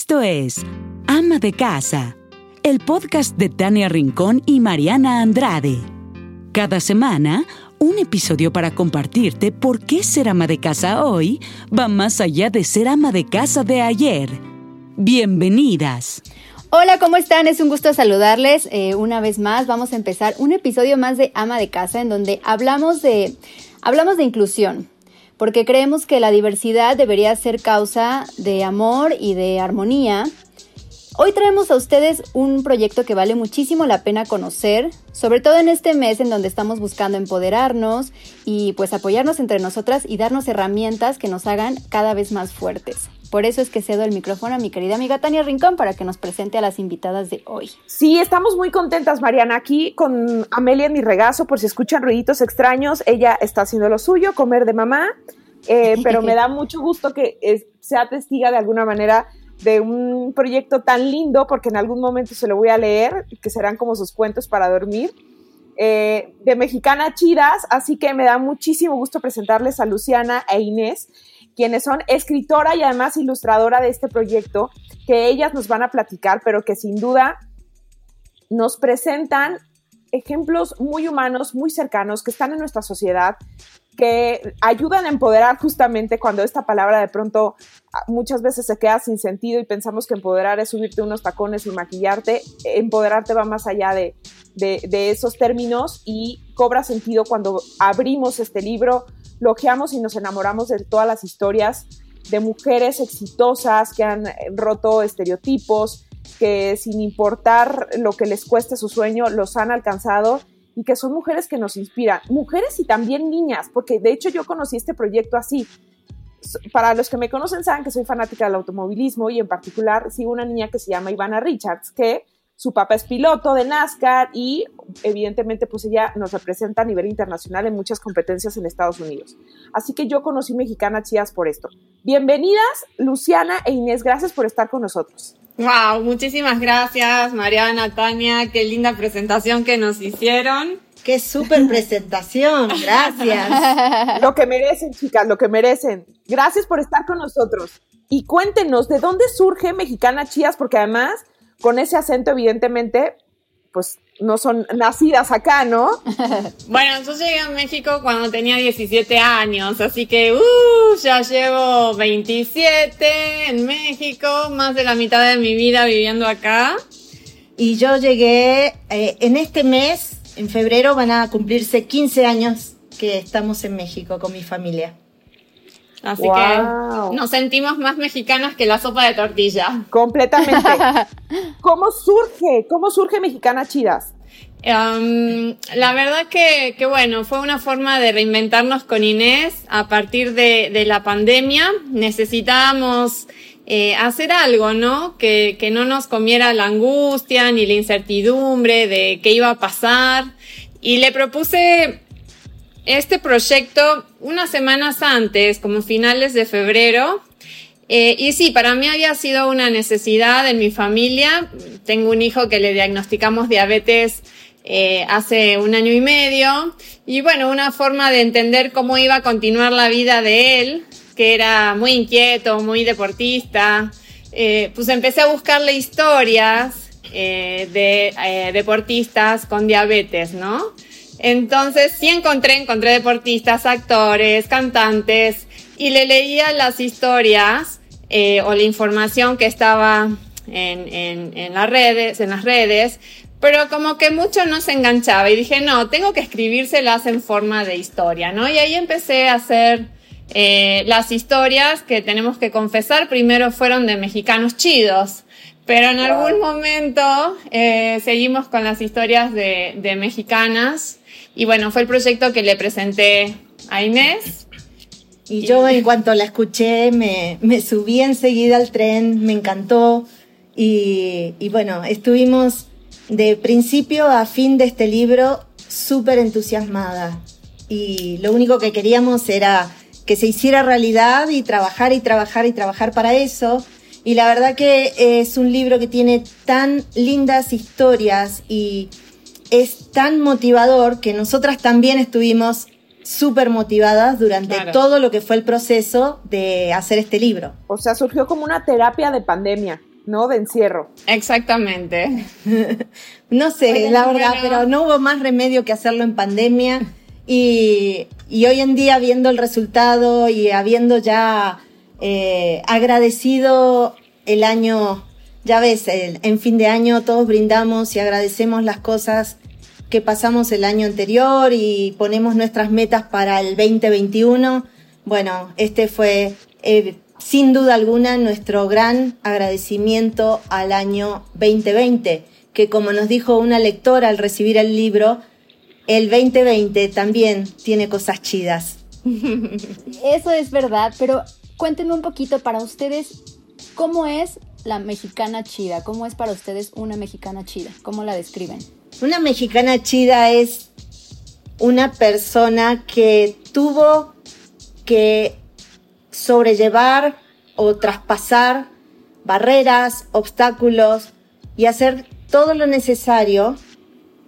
Esto es Ama de Casa, el podcast de Tania Rincón y Mariana Andrade. Cada semana, un episodio para compartirte por qué ser ama de casa hoy va más allá de ser ama de casa de ayer. Bienvenidas. Hola, ¿cómo están? Es un gusto saludarles eh, una vez más. Vamos a empezar un episodio más de Ama de Casa en donde hablamos de, hablamos de inclusión, porque creemos que la diversidad debería ser causa de amor y de armonía. Hoy traemos a ustedes un proyecto que vale muchísimo la pena conocer, sobre todo en este mes en donde estamos buscando empoderarnos y pues apoyarnos entre nosotras y darnos herramientas que nos hagan cada vez más fuertes. Por eso es que cedo el micrófono a mi querida amiga Tania Rincón para que nos presente a las invitadas de hoy. Sí, estamos muy contentas, Mariana, aquí con Amelia en mi regazo, por si escuchan ruiditos extraños, ella está haciendo lo suyo, comer de mamá, eh, pero me da mucho gusto que sea testiga de alguna manera de un proyecto tan lindo, porque en algún momento se lo voy a leer, que serán como sus cuentos para dormir. Eh, de Mexicana Chidas, así que me da muchísimo gusto presentarles a Luciana e Inés quienes son escritora y además ilustradora de este proyecto, que ellas nos van a platicar, pero que sin duda nos presentan ejemplos muy humanos, muy cercanos, que están en nuestra sociedad, que ayudan a empoderar justamente cuando esta palabra de pronto muchas veces se queda sin sentido y pensamos que empoderar es subirte unos tacones y maquillarte. Empoderarte va más allá de, de esos términos y cobra sentido cuando abrimos este libro, logeamos y nos enamoramos de todas las historias de mujeres exitosas que han roto estereotipos, que sin importar lo que les cueste su sueño, los han alcanzado y que son mujeres que nos inspiran. Mujeres y también niñas, porque de hecho yo conocí este proyecto así. Para los que me conocen saben que soy fanática del automovilismo y en particular sigo una niña que se llama Ivana Richards, que su papá es piloto de NASCAR y evidentemente pues ella nos representa a nivel internacional en muchas competencias en Estados Unidos. Así que yo conocí Mexicana Chías por esto. Bienvenidas Luciana e Inés, gracias por estar con nosotros. Wow, muchísimas gracias Mariana, Tania, qué linda presentación que nos hicieron. Qué súper presentación, gracias. lo que merecen, chicas, lo que merecen. Gracias por estar con nosotros. Y cuéntenos, ¿de dónde surge Mexicana Chías? Porque además con ese acento, evidentemente, pues no son nacidas acá, ¿no? bueno, yo llegué a México cuando tenía 17 años, así que uh, ya llevo 27 en México, más de la mitad de mi vida viviendo acá. Y yo llegué eh, en este mes, en febrero, van a cumplirse 15 años que estamos en México con mi familia. Así que nos sentimos más mexicanas que la sopa de tortilla. Completamente. ¿Cómo surge? ¿Cómo surge Mexicana Chidas? Um, la verdad que, que, bueno, fue una forma de reinventarnos con Inés a partir de, de la pandemia. Necesitábamos eh, hacer algo, ¿no? Que, que no nos comiera la angustia ni la incertidumbre de qué iba a pasar. Y le propuse este proyecto unas semanas antes, como finales de febrero. Eh, y sí, para mí había sido una necesidad en mi familia. Tengo un hijo que le diagnosticamos diabetes eh, hace un año y medio. Y bueno, una forma de entender cómo iba a continuar la vida de él, que era muy inquieto, muy deportista. Eh, pues empecé a buscarle historias de deportistas con diabetes, ¿no? Entonces sí encontré, encontré deportistas, actores, cantantes y le leía las historias eh, o la información que estaba en, en, las redes, en las redes, pero como que mucho no se enganchaba y dije, no, tengo que escribírselas en forma de historia, ¿no? Y ahí empecé a hacer eh, las historias que tenemos que confesar, primero fueron de mexicanos chidos, pero en algún momento eh, seguimos con las historias de, de mexicanas y bueno, fue el proyecto que le presenté a Inés. Y yo en cuanto la escuché me, me subí enseguida al tren, me encantó y, y bueno, estuvimos de principio a fin de este libro súper entusiasmada y lo único que queríamos era que se hiciera realidad y trabajar y trabajar y trabajar para eso. Y la verdad que es un libro que tiene tan lindas historias y es tan motivador que nosotras también estuvimos súper motivadas durante todo lo que fue el proceso de hacer este libro. O sea, surgió como una terapia de pandemia. ¿no? De encierro. Exactamente. no sé, la verdad, pero no hubo más remedio que hacerlo en pandemia. Y, hoy en día, viendo el resultado y habiendo ya eh, agradecido el año, ya ves, en fin de año todos brindamos y agradecemos las cosas que pasamos el año anterior y ponemos nuestras metas para el 2021. Bueno, este fue eh, sin duda alguna nuestro gran agradecimiento al año 2020, que como nos dijo una lectora al recibir el libro, el 2020 también tiene cosas chidas. Eso es verdad, pero cuéntenme un poquito para ustedes cómo es la mexicana chida, cómo es para ustedes una mexicana chida, cómo la describen. Una mexicana chida es una persona que tuvo que sobrellevar o traspasar barreras, obstáculos y hacer todo lo necesario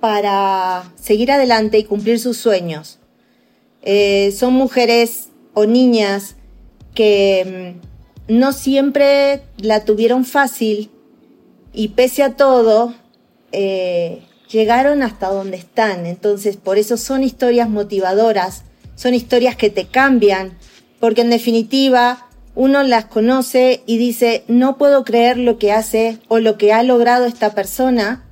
para seguir adelante y cumplir sus sueños. Eh, son mujeres o niñas que mm, no siempre la tuvieron fácil y pese a todo eh, llegaron hasta donde están. Entonces por eso son historias motivadoras, son historias que te cambian, porque en definitiva uno las conoce y dice, no puedo creer lo que hace o lo que ha logrado esta persona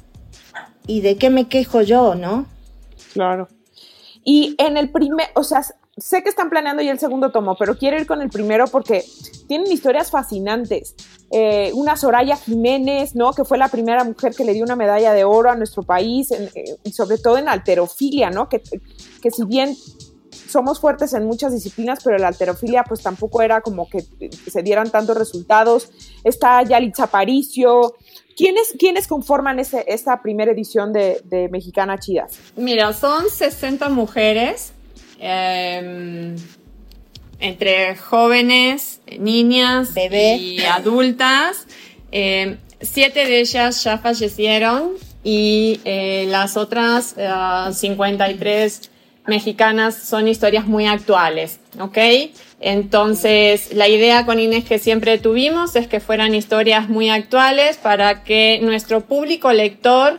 y de qué me quejo yo, ¿no? Claro. Y en el primer, o sea, sé que están planeando ya el segundo tomo, pero quiero ir con el primero porque tienen historias fascinantes. Eh, una Soraya Jiménez, ¿no? Que fue la primera mujer que le dio una medalla de oro a nuestro país, eh, y sobre todo en alterofilia, ¿no? Que, que si bien somos fuertes en muchas disciplinas, pero la alterofilia pues tampoco era como que se dieran tantos resultados. Está Yalitza Paricio. ¿Quiénes, ¿Quiénes conforman esta primera edición de, Mexicana Chidas? Mira, son 60 mujeres, em, entre jóvenes, niñas y adultas. Em, siete de ellas ya fallecieron y eh, las otras 53 eh, mexicanas son historias muy actuales, ¿ok? Entonces, la idea con Inés que siempre tuvimos es que fueran historias muy actuales para que nuestro público lector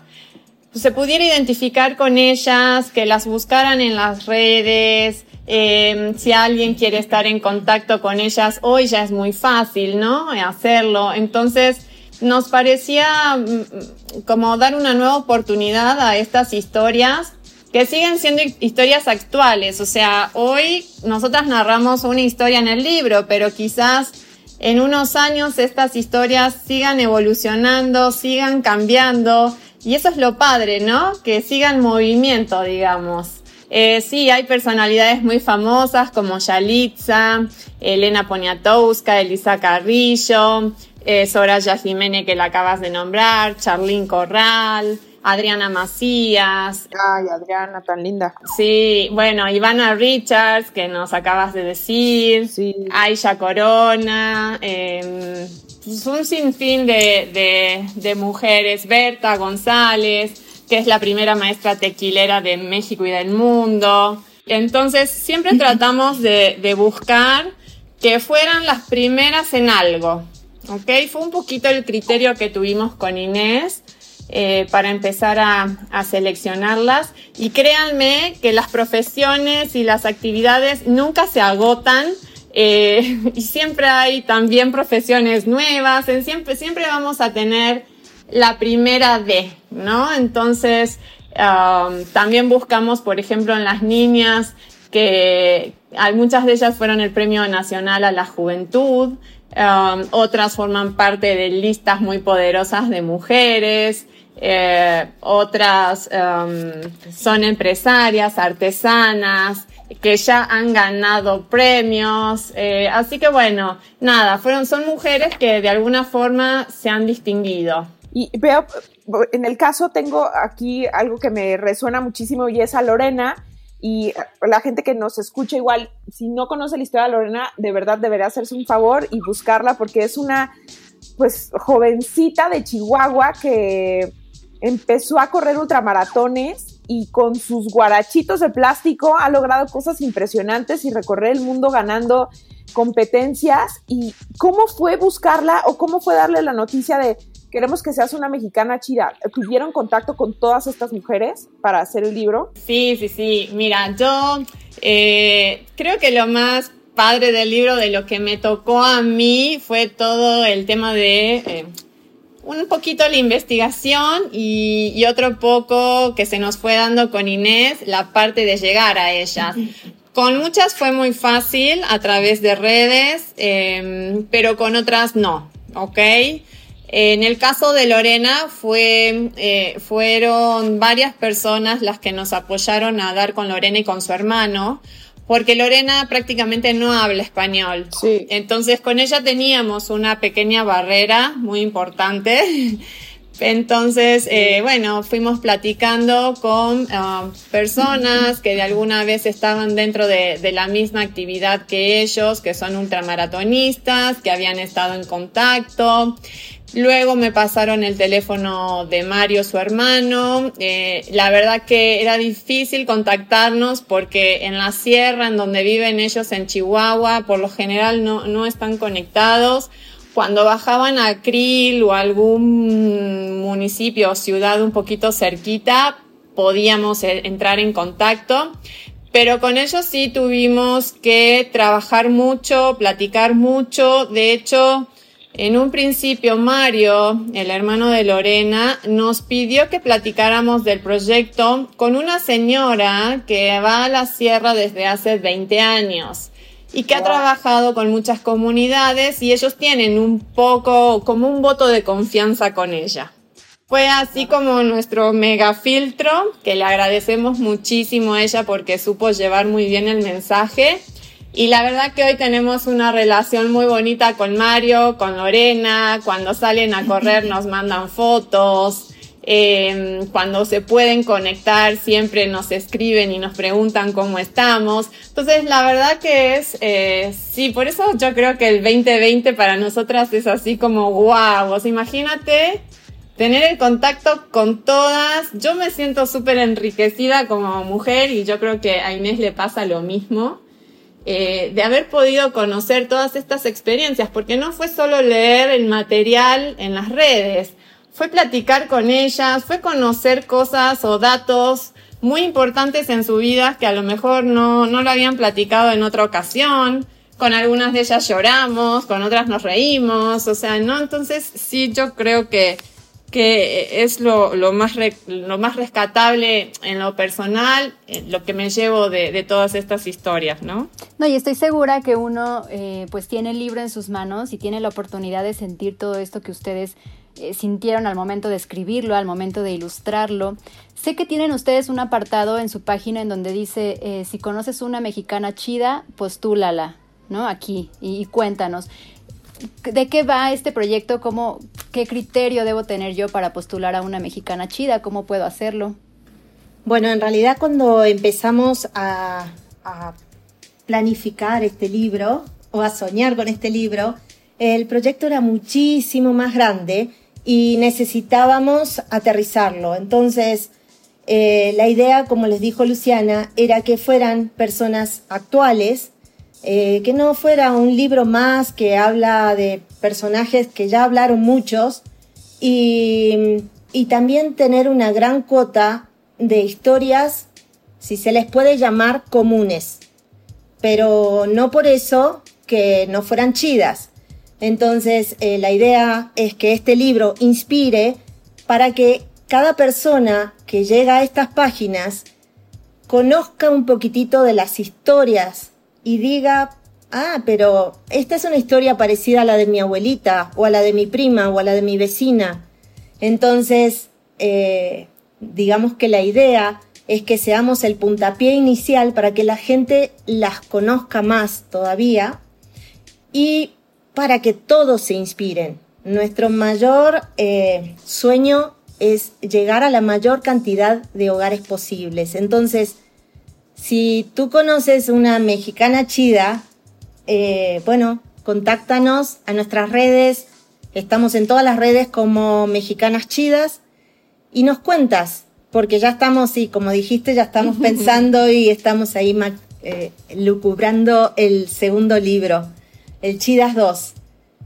se pudiera identificar con ellas, que las buscaran en las redes, eh, si alguien quiere estar en contacto con ellas, hoy ya es muy fácil, ¿no? Hacerlo. Entonces, nos parecía mm, como dar una nueva oportunidad a estas historias que siguen siendo historias actuales. O sea, hoy nosotras narramos una historia en el libro, pero quizás en unos años estas historias sigan evolucionando, sigan cambiando. Y eso es lo padre, ¿no? Que sigan movimiento, digamos. Eh, sí, hay personalidades muy famosas como Yalitza, Elena Poniatowska, Elisa Carrillo, eh, Soraya Jiménez que la acabas de nombrar, Charlín Corral, Adriana Macías. Ay, Adriana, tan linda. Sí, bueno, Ivana Richards, que nos acabas de decir. Sí. Aisha Corona. Eh, un sinfín de, de, mujeres. Berta González, que es la primera maestra tequilera de México y del mundo. Entonces, siempre tratamos de, de buscar que fueran las primeras en algo. ¿Ok? Fue un poquito el criterio que tuvimos con Inés eh, para empezar a, seleccionarlas. Y créanme que las profesiones y las actividades nunca se agotan. Eh, y siempre hay también profesiones nuevas, siempre, siempre vamos a tener la primera D, ¿no? Entonces, um, también buscamos, por ejemplo, en las niñas, que muchas de ellas fueron el Premio Nacional a la Juventud, um, otras forman parte de listas muy poderosas de mujeres, eh, otras em, son empresarias, artesanas, que ya han ganado premios. Eh, así que bueno, nada, fueron, son mujeres que de alguna forma se han distinguido. Y veo, en el caso tengo aquí algo que me resuena muchísimo y es a Lorena. Y la gente que nos escucha igual, si no conoce la historia de Lorena, de verdad debería hacerse un favor y buscarla porque es una pues jovencita de Chihuahua que empezó a correr ultramaratones y con sus guarachitos de plástico ha logrado cosas impresionantes y recorrer el mundo ganando competencias y cómo fue buscarla o cómo fue darle la noticia de queremos que seas una mexicana chida. ¿Tuvieron contacto con todas estas mujeres para hacer el libro? Sí, sí, sí. Mira, yo eh, creo que lo más padre del libro, de lo que me tocó a mí, fue todo el tema de... Eh, un poquito la investigación y, otro poco que se nos fue dando con Inés, la parte de llegar a ella. Con muchas fue muy fácil a través de redes, eh, pero con otras no, ¿ok? En el caso de Lorena fue, eh, fueron varias personas las que nos apoyaron a dar con Lorena y con su hermano, porque Lorena prácticamente no habla español. Sí. Entonces con ella teníamos una pequeña barrera muy importante. Entonces, eh, bueno, fuimos platicando con uh, personas que de alguna vez estaban dentro de, de, la misma actividad que ellos, que son ultramaratonistas, que habían estado en contacto. Luego me pasaron el teléfono de Mario, su hermano. Eh, la verdad que era difícil contactarnos porque en la sierra, en donde viven ellos en Chihuahua, por lo general no, no están conectados. Cuando bajaban a Krill o algún municipio o ciudad un poquito cerquita, podíamos e, entrar en contacto. Pero con ellos sí tuvimos que trabajar mucho, platicar mucho. De hecho, en un principio, Mario, el hermano de Lorena, nos pidió que platicáramos del proyecto con una señora que va a la sierra desde hace 20 años y que ha trabajado con muchas comunidades y ellos tienen un poco como un voto de confianza con ella. Fue así como nuestro mega filtro, que le agradecemos muchísimo a ella porque supo llevar muy bien el mensaje y la verdad que hoy tenemos una relación muy bonita con Mario, con Lorena, cuando salen a correr nos mandan fotos, eh, cuando se pueden conectar siempre nos escriben y nos preguntan cómo estamos. Entonces la verdad que es, eh, sí, por eso yo creo que el 2020 para nosotras es así como wow, imagínate tener el contacto con todas. Yo me siento súper enriquecida como mujer y yo creo que a Inés le pasa lo mismo. Eh, de haber podido conocer todas estas experiencias, porque no fue solo leer el material en las redes, fue platicar con ellas, fue conocer cosas o datos muy importantes en su vida que a lo mejor no, no lo habían platicado en otra ocasión. Con algunas de ellas lloramos, con otras nos reímos, o sea, ¿no? Entonces sí, yo creo que que es lo, lo, más lo más rescatable en lo personal, eh, lo que me llevo de, de, todas estas historias, ¿no? No, y estoy segura que uno eh, pues tiene el libro en sus manos y tiene la oportunidad de sentir todo esto que ustedes eh, sintieron al momento de escribirlo, al momento de ilustrarlo. Sé que tienen ustedes un apartado en su página en donde dice, si conoces una mexicana chida, postúlala, ¿no? Aquí, y cuéntanos. ¿De qué va este proyecto? ¿Cómo, ¿Qué criterio debo tener yo para postular a una mexicana chida? ¿Cómo puedo hacerlo? Bueno, en realidad cuando empezamos a, planificar este libro o a soñar con este libro, el proyecto era muchísimo más grande y necesitábamos aterrizarlo. Entonces, eh, la idea, como les dijo Luciana, era que fueran personas actuales eh, que no fuera un libro más que habla de personajes que ya hablaron muchos y, y también tener una gran cuota de historias, si se les puede llamar comunes, pero no por eso que no fueran chidas. Entonces, eh, la idea es que este libro inspire para que cada persona que llega a estas páginas conozca un poquitito de las historias y diga, ah, pero esta es una historia parecida a la de mi abuelita, o a la de mi prima, o a la de mi vecina. Entonces, eh, digamos que la idea es que seamos el puntapié inicial para que la gente las conozca más todavía y para que todos se inspiren. Nuestro mayor eh, sueño es llegar a la mayor cantidad de hogares posibles. Entonces, si tú conoces una mexicana chida, eh, bueno, contáctanos a nuestras redes. Estamos en todas las redes como Mexicanas Chidas y nos cuentas, porque ya estamos, y como dijiste, ya estamos pensando y estamos ahí eh, lucubrando el segundo libro. el Chidas 2.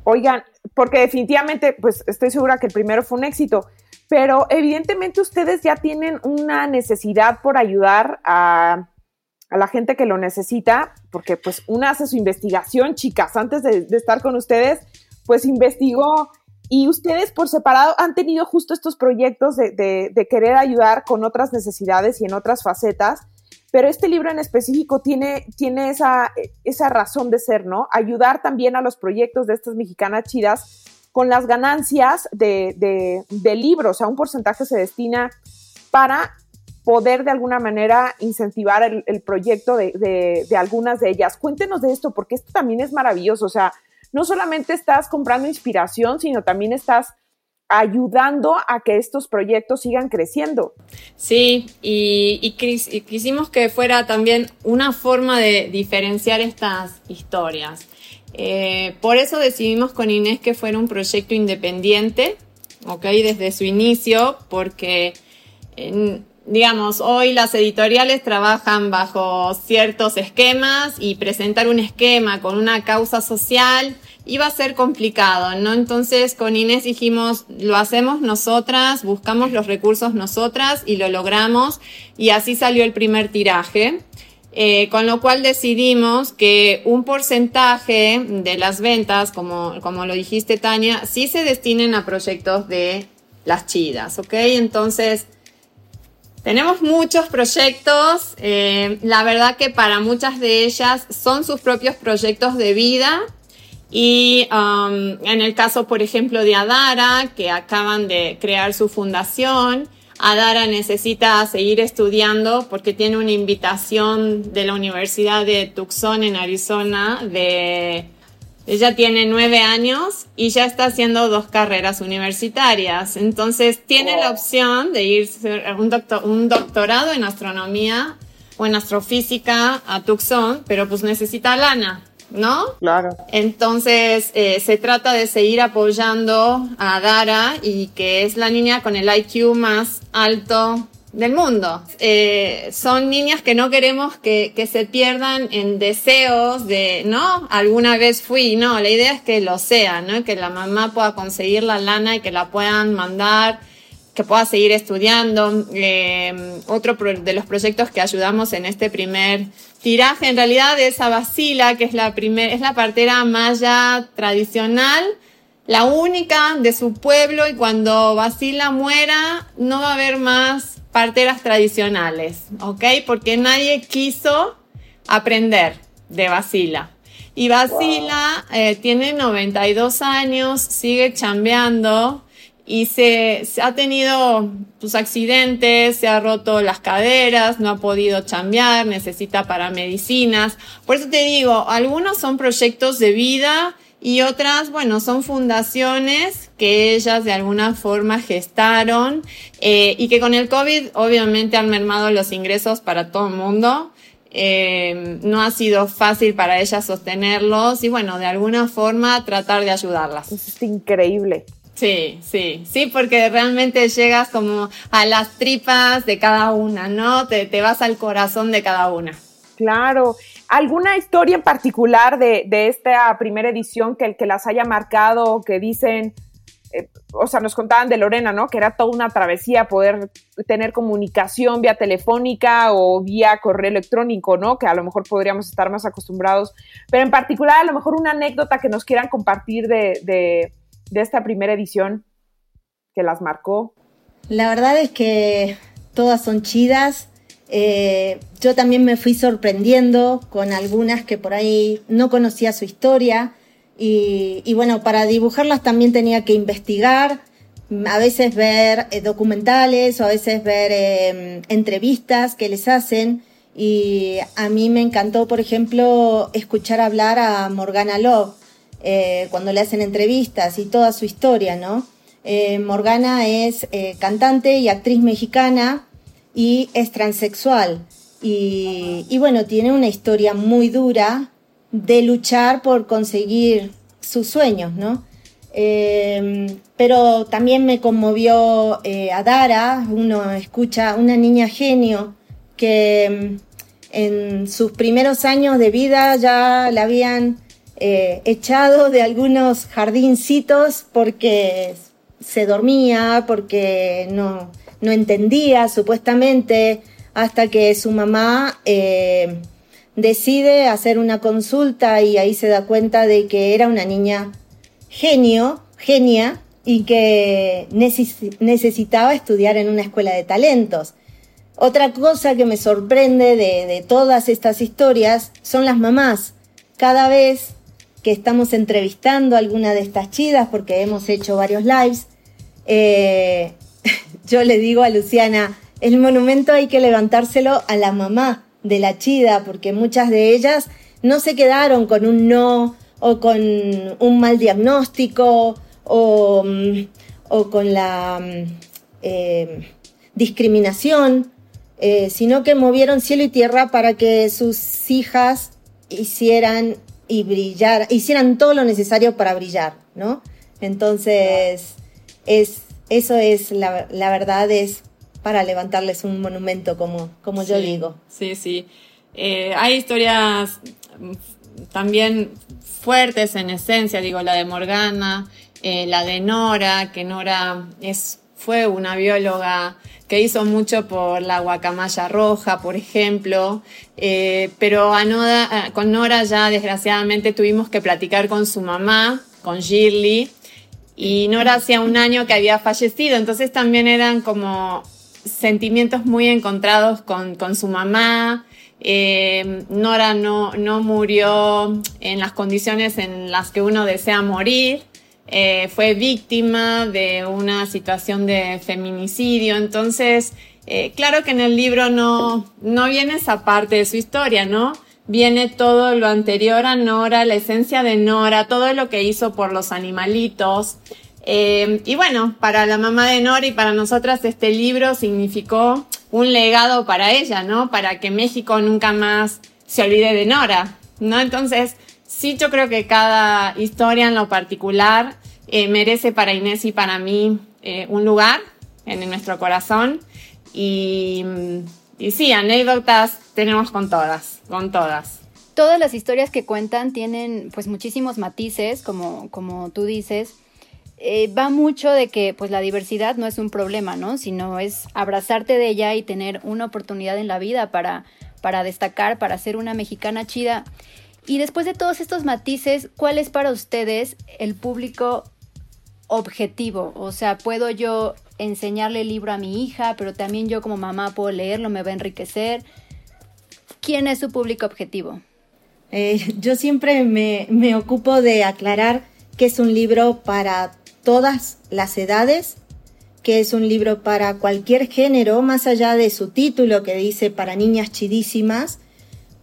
Oigan, porque definitivamente, pues estoy segura que el primero fue un éxito, pero evidentemente ustedes ya tienen una necesidad por ayudar a, la gente que lo necesita, porque pues una hace su investigación, chicas, antes de, estar con ustedes, pues investigó y ustedes por separado han tenido justo estos proyectos de, de, querer ayudar con otras necesidades y en otras facetas, pero este libro en específico tiene, tiene esa, esa razón de ser, ¿no? Ayudar también a los proyectos de estas mexicanas chidas con las ganancias de, de, libros, o sea, un porcentaje se destina para poder de alguna manera incentivar el, proyecto de, algunas de ellas. Cuéntenos de esto, porque esto también es maravilloso. O sea, no solamente estás comprando inspiración, sino también estás ayudando a que estos proyectos sigan creciendo. Sí, y, y, quisimos que fuera también una forma de diferenciar estas historias. Eh, por eso decidimos con Inés que fuera un proyecto independiente, ¿ok? Desde su inicio, porque, digamos, hoy las editoriales trabajan bajo ciertos esquemas y presentar un esquema con una causa social iba a ser complicado, ¿no? Entonces con Inés dijimos, lo hacemos nosotras, buscamos los recursos nosotras y lo logramos y así salió el primer tiraje. Eh, con lo cual decidimos que un porcentaje de las ventas, como, como lo dijiste Tania, sí se destinen a proyectos de las chidas, ¿ok? Entonces, tenemos muchos proyectos, eh, la verdad que para muchas de ellas son sus propios proyectos de vida y um, en el caso, por ejemplo, de Adara, que acaban de crear su fundación, Adara necesita seguir estudiando porque tiene una invitación de la Universidad de Tucson en Arizona de ella tiene nueve años y ya está haciendo dos carreras universitarias. Entonces tiene la opción de ir a un, un doctorado en astronomía o en astrofísica a Tucson, pero pues necesita lana. ¿no? Claro. Entonces, eh, se trata de seguir apoyando a Dara y que es la niña con el IQ más alto del mundo. Eh, son niñas que no queremos que, que, se pierdan en deseos de, ¿no? Alguna vez fui, no, la idea es que lo sea, ¿no? Que la mamá pueda conseguir la lana y que la puedan mandar, que pueda seguir estudiando. Eh, otro de los proyectos que ayudamos en este primer tiraje en realidad de esa Basila, que es la primera, es la partera maya tradicional, la única de su pueblo y cuando Basila muera no va a haber más parteras tradicionales, ¿ok? Porque nadie quiso aprender de Basila. Y Basila eh, tiene 92 años, sigue chambeando, y se, ha tenido sus accidentes, se ha roto las caderas, no ha podido chambear, necesita para medicinas. Por eso te digo, algunos son proyectos de vida y otras, bueno, son fundaciones que ellas de alguna forma gestaron eh, y que con el COVID obviamente han mermado los ingresos para todo el mundo. Eh, no ha sido fácil para ellas sostenerlos y bueno, de alguna forma tratar de ayudarlas. es increíble. Sí, sí, sí, porque realmente llegas como a las tripas de cada una, ¿no? Te, te vas al corazón de cada una. Claro. ¿Alguna historia en particular de, de esta primera edición que, que las haya marcado, que dicen, eh, o sea, nos contaban de Lorena, ¿no? Que era toda una travesía poder tener comunicación vía telefónica o vía correo electrónico, ¿no? Que a lo mejor podríamos estar más acostumbrados. Pero en particular, a lo mejor una anécdota que nos quieran compartir de, de de esta primera edición que las marcó? La verdad es que todas son chidas. Eh, yo también me fui sorprendiendo con algunas que por ahí no conocía su historia. Y, bueno, para dibujarlas también tenía que investigar, a veces ver eh, documentales o a veces ver em, entrevistas que les hacen. Y a mí me encantó, por ejemplo, escuchar hablar a Morgana Love, eh, cuando le hacen entrevistas y toda su historia, ¿no? Eh, Morgana es cantante y actriz mexicana y es transexual. Y, bueno, tiene una historia muy dura de luchar por conseguir sus sueños, ¿no? pero también me conmovió a Dara, uno escucha una niña genio que en sus primeros años de vida ya la habían eh, echado de algunos jardincitos porque se dormía, porque no, no entendía supuestamente, hasta que su mamá eh, decide hacer una consulta y ahí se da cuenta de que era una niña genio, genia, y que necesitaba estudiar en una escuela de talentos. Otra cosa que me sorprende de, todas estas historias son las mamás. Cada vez que estamos entrevistando alguna de estas chidas, porque hemos hecho varios lives, eh, yo le digo a Luciana, el monumento hay que levantárselo a la mamá de la chida, porque muchas de ellas no se quedaron con un no o con un mal diagnóstico o, mm, con la mm, eh, discriminación, eh, sino que movieron cielo y tierra para que sus hijas hicieran y brillar, hicieran todo lo necesario para brillar, ¿no? Entonces, es, eso es, la, la verdad es para levantarles un monumento, como, como yo digo. Sí, sí. Eh, hay historias también fuertes en esencia, digo, la de Morgana, eh, la de Nora, que Nora es, fue una bióloga que hizo mucho por la guacamaya roja, por ejemplo, eh, pero a con Nora ya desgraciadamente tuvimos que platicar con su mamá, con Shirley, y Nora hacía un año que había fallecido, entonces también eran como sentimientos muy encontrados con, con su mamá. Eh, Nora no, no murió en las condiciones en las que uno desea morir. Eh, fue víctima de una situación de feminicidio. Entonces, eh, claro que en el libro no, no viene esa parte de su historia, ¿no? Viene todo lo anterior a Nora, la esencia de Nora, todo lo que hizo por los animalitos. Eh, y bueno, para la mamá de Nora y para nosotras este libro significó un legado para ella, ¿no? Para que México nunca más se olvide de Nora, ¿no? Entonces, sí, yo creo que cada historia en lo particular eh, merece para Inés y para mí eh, un lugar en nuestro corazón. Y, y sí, anécdotas tenemos con todas, con todas todas las historias que cuentan tienen pues muchísimos matices, como, como tú dices, eh, va mucho de que pues la diversidad no es un problema, ¿no? Sino es abrazarte de ella y tener una oportunidad en la vida para, para destacar, para ser una mexicana chida. Y después de todos estos matices, ¿cuál es para ustedes el público objetivo? O sea, puedo yo enseñarle el libro a mi hija, pero también yo como mamá puedo leerlo, me va a enriquecer. ¿Quién es su público objetivo? Eh, yo siempre me, me ocupo de aclarar que es un libro para todas las edades, que es un libro para cualquier género, más allá de su título que dice para niñas chidísimas,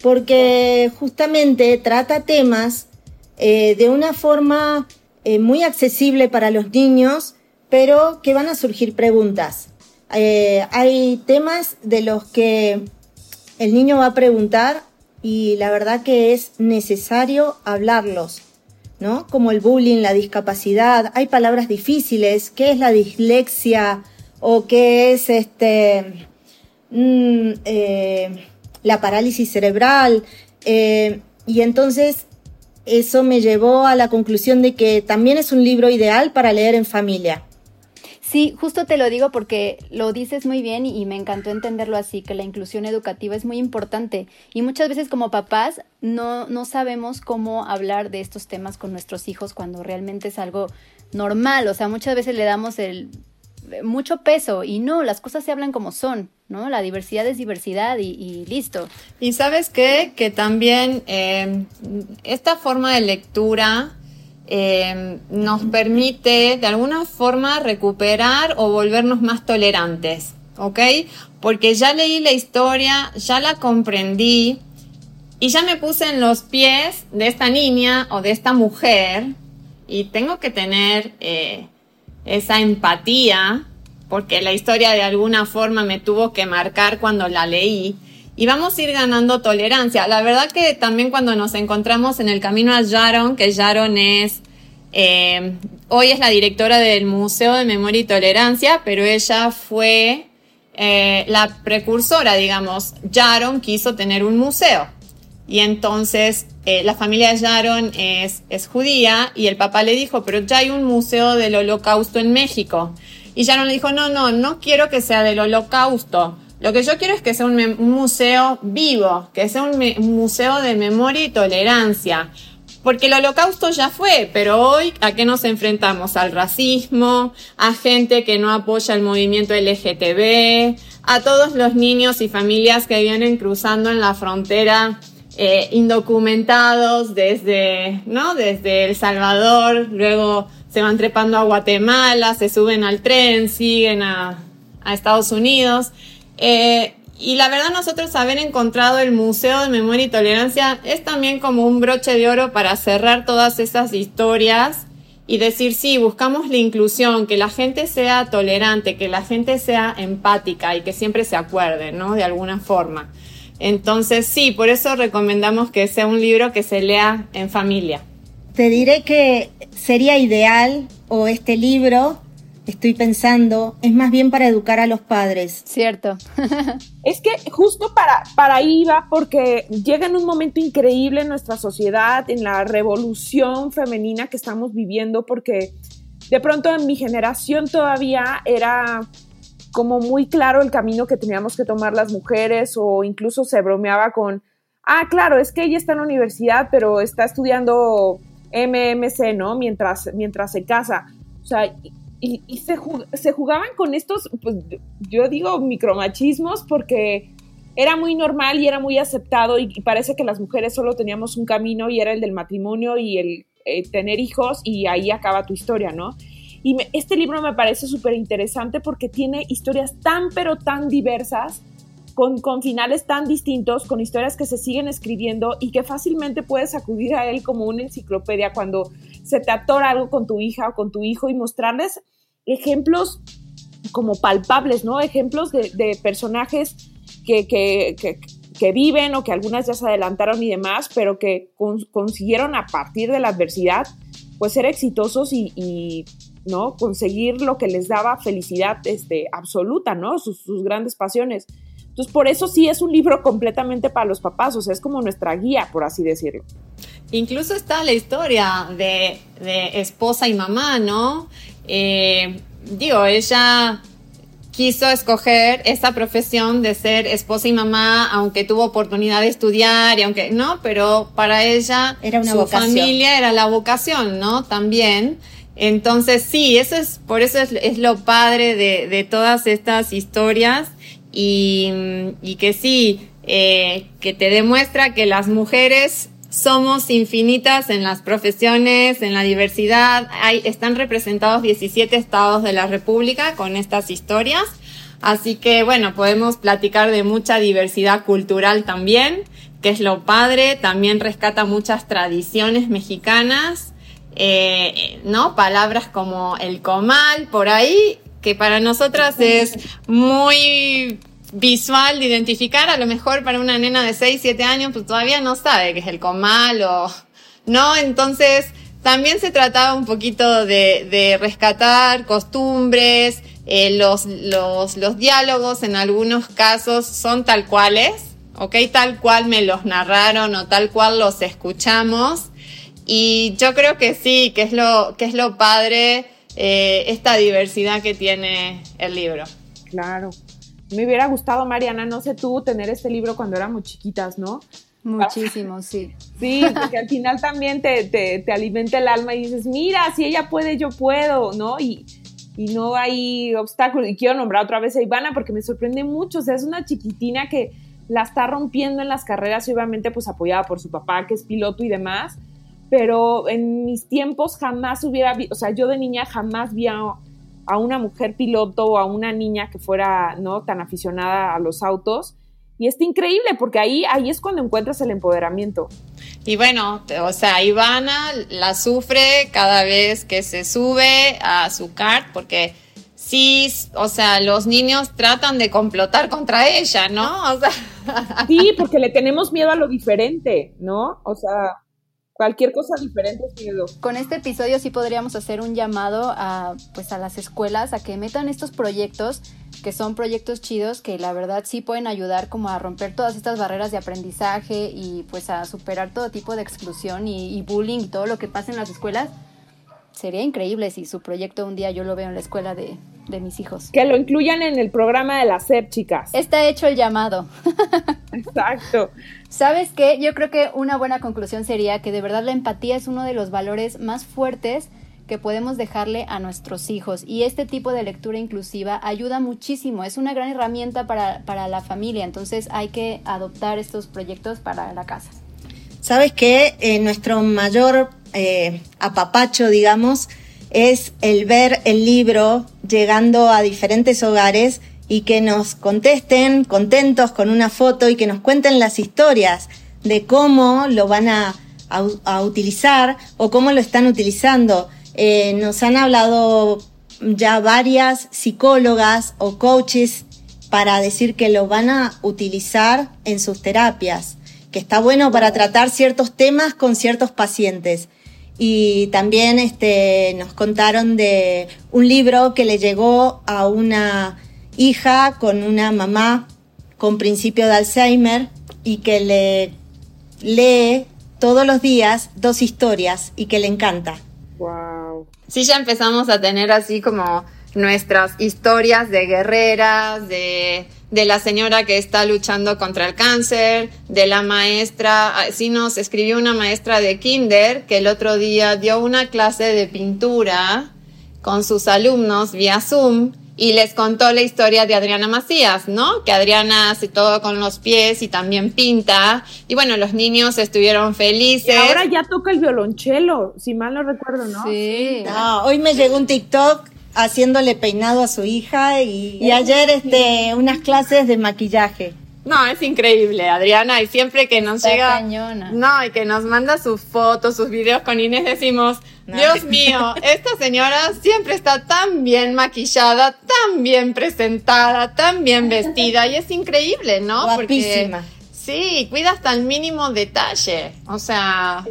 porque justamente trata temas eh, de una forma eh, muy accesible para los niños, pero que van a surgir preguntas. Eh, hay temas de los que el niño va a preguntar y la verdad que es necesario hablarlos ¿no? Como el bullying, la discapacidad, hay palabras difíciles, ¿qué es la dislexia? o qué es este mm, eh, la parálisis cerebral. Eh, y entonces eso me llevó a la conclusión de que también es un libro ideal para leer en familia. Sí, justo te lo digo porque lo dices muy bien y, me encantó entenderlo así, que la inclusión educativa es muy importante y muchas veces como papás no, no sabemos cómo hablar de estos temas con nuestros hijos cuando realmente es algo normal, o sea, muchas veces le damos el mucho peso y no, las cosas se hablan como son, ¿no? La diversidad es diversidad y, listo. Y sabes qué, que también eh, esta forma de lectura eh, nos permite de alguna forma recuperar o volvernos más tolerantes, ¿ok? Porque ya leí la historia, ya la comprendí y ya me puse en los pies de esta niña o de esta mujer y tengo que tener eh, esa empatía porque la historia de alguna forma me tuvo que marcar cuando la leí y vamos a ir ganando tolerancia. La verdad que también cuando nos encontramos en el camino a Sharon, que Sharon es, eh, hoy es la directora del Museo de Memoria y Tolerancia, pero ella fue eh, la precursora, digamos. Sharon quiso tener un museo. y entonces eh, la familia de Sharon es, es judía y el papá le dijo, pero ya hay un museo del holocausto en México. Y Sharon le dijo, no, no, no quiero que sea del holocausto. Lo que yo quiero es que sea un, museo vivo, que sea un, museo de memoria y tolerancia. Porque el holocausto ya fue, pero hoy ¿a qué nos enfrentamos? Al racismo, a gente que no apoya el movimiento LGTB, a todos los niños y familias que vienen cruzando en la frontera eh, indocumentados desde, ¿no? Desde El Salvador, luego se van trepando a Guatemala, se suben al tren, siguen a, a Estados Unidos. Eh, y la verdad nosotros haber encontrado el Museo de Memoria y Tolerancia es también como un broche de oro para cerrar todas esas historias y decir, sí, buscamos la inclusión, que la gente sea tolerante, que la gente sea empática y que siempre se acuerde, ¿no? De alguna forma. Entonces, sí, por eso recomendamos que sea un libro que se lea en familia. Te diré que sería ideal, o este libro, estoy pensando, es más bien para educar a los padres. Cierto. es que justo para, para ahí va, porque llega en un momento increíble en nuestra sociedad, en la revolución femenina que estamos viviendo, porque de pronto en mi generación todavía era como muy claro el camino que teníamos que tomar las mujeres o incluso se bromeaba con, ah, claro, es que ella está en la universidad, pero está estudiando MMC, ¿no? Mientras, mientras se casa. O sea, y, se, se, jugaban con estos, pues yo digo micromachismos porque era muy normal y era muy aceptado y, parece que las mujeres solo teníamos un camino y era el del matrimonio y el eh, tener hijos y ahí acaba tu historia, ¿no? Y este libro me parece súper interesante porque tiene historias tan pero tan diversas, con, con, finales tan distintos, con historias que se siguen escribiendo y que fácilmente puedes acudir a él como una enciclopedia cuando se te atora algo con tu hija o con tu hijo y mostrarles ejemplos como palpables, ¿no? Ejemplos de, personajes que, que, viven o que algunas ya se adelantaron y demás, pero que consiguieron a partir de la adversidad, pues ser exitosos y, ¿no? Conseguir lo que les daba felicidad este, absoluta, ¿no? Sus, sus, grandes pasiones. Entonces, por eso sí es un libro completamente para los papás, o sea, es como nuestra guía, por así decirlo. Incluso está la historia de, esposa y mamá, ¿no? Eh, digo, ella quiso escoger esa profesión de ser esposa y mamá, aunque tuvo oportunidad de estudiar y aunque no, pero para ella era una su familia era la vocación, ¿no? También. Entonces sí, eso es, por eso es, lo padre de, todas estas historias y, que sí, eh, que te demuestra que las mujeres somos infinitas en las profesiones, en la diversidad. Hay, están representados 17 estados de la República con estas historias. Así que bueno, podemos platicar de mucha diversidad cultural también, que es lo padre. También rescata muchas tradiciones mexicanas, eh, ¿no? Palabras como el comal, por ahí, que para nosotras es muy visual de identificar, a lo mejor para una nena de 6, 7 años, pues todavía no sabe qué es el comal o, ¿no? Entonces, también se trataba un poquito de, de rescatar costumbres, eh, los, los, los diálogos en algunos casos son tal cuales, ¿ok? Tal cual me los narraron o tal cual los escuchamos. Y yo creo que sí, que es lo, que es lo padre, eh, esta diversidad que tiene el libro. Claro. Me hubiera gustado, Mariana, no sé tú, tener este libro cuando éramos chiquitas, ¿no? Muchísimo, sí. Sí, porque al final también te, te, alimenta el alma y dices, mira, si ella puede, yo puedo, ¿no? Y, y no hay obstáculos. Y quiero nombrar otra vez a Ivana porque me sorprende mucho. O sea, es una chiquitina que la está rompiendo en las carreras y obviamente pues apoyada por su papá, que es piloto y demás. Pero en mis tiempos jamás hubiera, o sea, yo de niña jamás vi a a una mujer piloto o a una niña que fuera no tan aficionada a los autos. Y está increíble porque ahí, ahí es cuando encuentras el empoderamiento. Y bueno, o sea, Ivana la sufre cada vez que se sube a su kart porque sí, o sea, los niños tratan de complotar contra ella, ¿no? Sí, porque le tenemos miedo a lo diferente, ¿no? O sea, Cualquier cosa diferente es miedo. Con este episodio sí podríamos hacer un llamado a, pues, a las escuelas a que metan estos proyectos, que son proyectos chidos, que la verdad sí pueden ayudar como a romper todas estas barreras de aprendizaje y pues a superar todo tipo de exclusión y, y bullying y todo lo que pasa en las escuelas. Sería increíble si su proyecto un día yo lo veo en la escuela de, de mis hijos. Que lo incluyan en el programa de la SEP, chicas. Está hecho el llamado. Exacto. ¿Sabes qué? Yo creo que una buena conclusión sería que de verdad la empatía es uno de los valores más fuertes que podemos dejarle a nuestros hijos. Y este tipo de lectura inclusiva ayuda muchísimo, es una gran herramienta para, para la familia, entonces hay que adoptar estos proyectos para la casa. ¿Sabes qué? Eh, nuestro mayor eh, apapacho, digamos, es el ver el libro llegando a diferentes hogares y que nos contesten contentos con una foto y que nos cuenten las historias de cómo lo van a, utilizar o cómo lo están utilizando. Eh, nos han hablado ya varias psicólogas o coaches para decir que lo van a utilizar en sus terapias, que está bueno para tratar ciertos temas con ciertos pacientes. Y también este, nos contaron de un libro que le llegó a una hija con una mamá con principio de Alzheimer y que le lee todos los días dos historias y que le encanta. Wow. Sí, ya empezamos a tener así como nuestras historias de guerreras, de de la señora que está luchando contra el cáncer, de la maestra, ah, sí nos escribió una maestra de kinder que el otro día dio una clase de pintura con sus alumnos vía Zoom y les contó la historia de Adriana Macías, ¿no? Que Adriana hace todo con los pies y también pinta. Y bueno, los niños estuvieron felices. Y ahora ya toca el violonchelo, si mal no recuerdo, ¿no? Sí. No, hoy me llegó un TikTok haciéndole peinado a su hija y, ayer este unas clases de maquillaje. No, es increíble, Adriana, y siempre que nos llega, no, y que nos manda sus fotos, sus videos con Inés, decimos, Dios mío, esta señora siempre está tan bien maquillada, tan bien presentada, tan bien vestida, y es increíble, ¿no? Guapísima. sí, cuida hasta el mínimo detalle, o sea,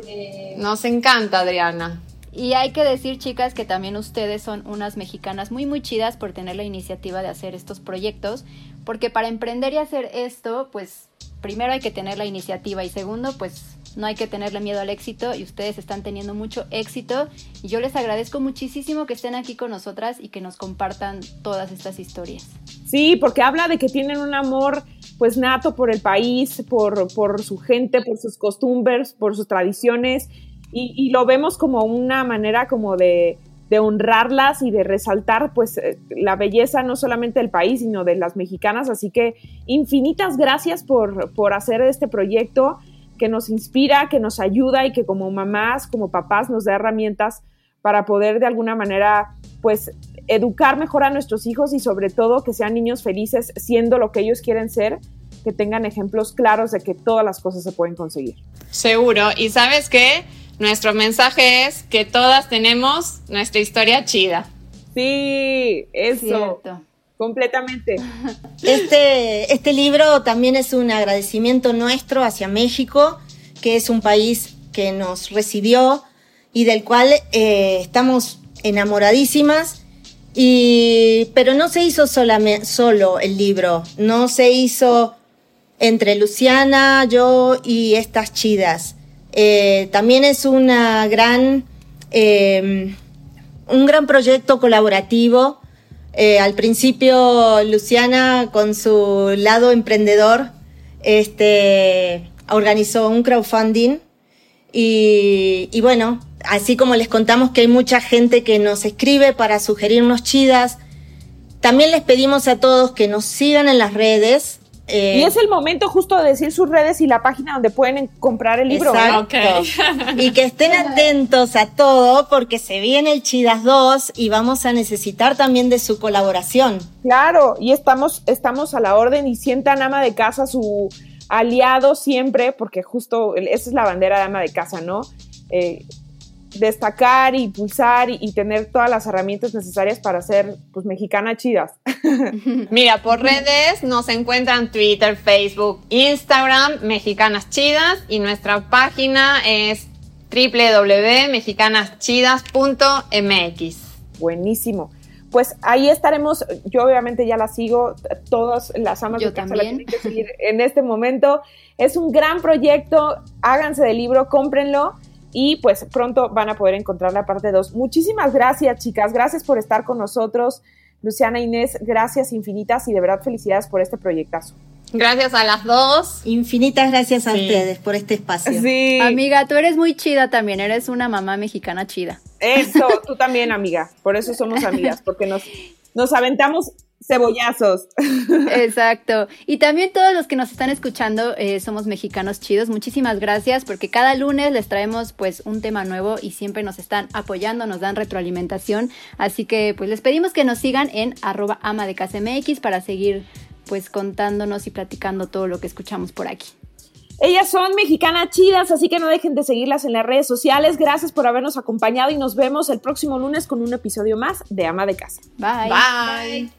nos encanta, Adriana. Y hay que decir, chicas, que también ustedes son unas mexicanas muy, muy chidas por tener la iniciativa de hacer estos proyectos, porque para emprender y hacer esto, pues primero hay que tener la iniciativa y segundo, pues no hay que tenerle miedo al éxito y ustedes están teniendo mucho éxito y yo les agradezco muchísimo que estén aquí con nosotras y que nos compartan todas estas historias. Sí, porque habla de que tienen un amor pues nato por el país, por, por su gente, por sus costumbres, por sus tradiciones y, lo vemos como una manera como de, honrarlas y de resaltar pues eh, la belleza no solamente del país, sino de las mexicanas. Así que infinitas gracias por, por hacer este proyecto que nos inspira, que nos ayuda y que como mamás, como papás nos da herramientas para poder de alguna manera pues educar mejor a nuestros hijos y sobre todo que sean niños felices siendo lo que ellos quieren ser, que tengan ejemplos claros de que todas las cosas se pueden conseguir. Seguro. ¿Y sabes qué? Nuestro mensaje es que todas tenemos nuestra historia chida. Sí, eso. Completamente. Este, este libro también es un agradecimiento nuestro hacia México, que es un país que nos recibió y del cual eh, estamos enamoradísimas. Y, pero no se hizo solamente, solo el libro, no se hizo entre Luciana, yo y estas chidas. Eh, también es una gran, eh, un gran proyecto colaborativo. Eh, al principio, Luciana, con su lado emprendedor, este, organizó un crowdfunding y, y, bueno, así como les contamos que hay mucha gente que nos escribe para sugerirnos chidas, también les pedimos a todos que nos sigan en las redes, y es el momento justo de decir sus redes y la página donde pueden comprar el libro. Exacto. y que estén atentos a todo porque se viene el Chidas 2 y vamos a necesitar también de su colaboración. Claro, y estamos, estamos a la orden y sientan ama de casa su aliado siempre, porque justo esa es la bandera de ama de casa, ¿no? Eh, destacar y pulsar y, tener todas las herramientas necesarias para ser pues mexicanas chidas. Mira, por redes nos encuentran Twitter, Facebook, Instagram, Mexicanas Chidas y nuestra página es www.mexicanaschidas.mx. Buenísimo. Pues ahí estaremos, yo obviamente ya la sigo, todas las amas yo de casa también. la tienen que seguir en este momento. Es un gran proyecto, háganse del libro, cómprenlo y pues pronto van a poder encontrar la parte 2. Muchísimas gracias, chicas, gracias por estar con nosotros. Luciana Inés, gracias infinitas y de verdad felicidades por este proyectazo. Gracias a las dos. Infinitas gracias a Sí. ustedes por este espacio. Sí, Amiga, tú eres muy chida también, eres una mamá mexicana chida. eso, tú también, amiga. Por eso somos amigas, porque nos, nos aventamos cebollazos. Exacto. Y también todos los que nos están escuchando eh, somos mexicanos chidos. Muchísimas gracias porque cada lunes les traemos pues un tema nuevo y siempre nos están apoyando, nos dan retroalimentación. Así que pues les pedimos que nos sigan en arroba ama de casa MX para seguir pues contándonos y platicando todo lo que escuchamos por aquí. Ellas son mexicanas chidas, así que no dejen de seguirlas en las redes sociales. Gracias por habernos acompañado y nos vemos el próximo lunes con un episodio más de Ama de Casa. Bye. Bye.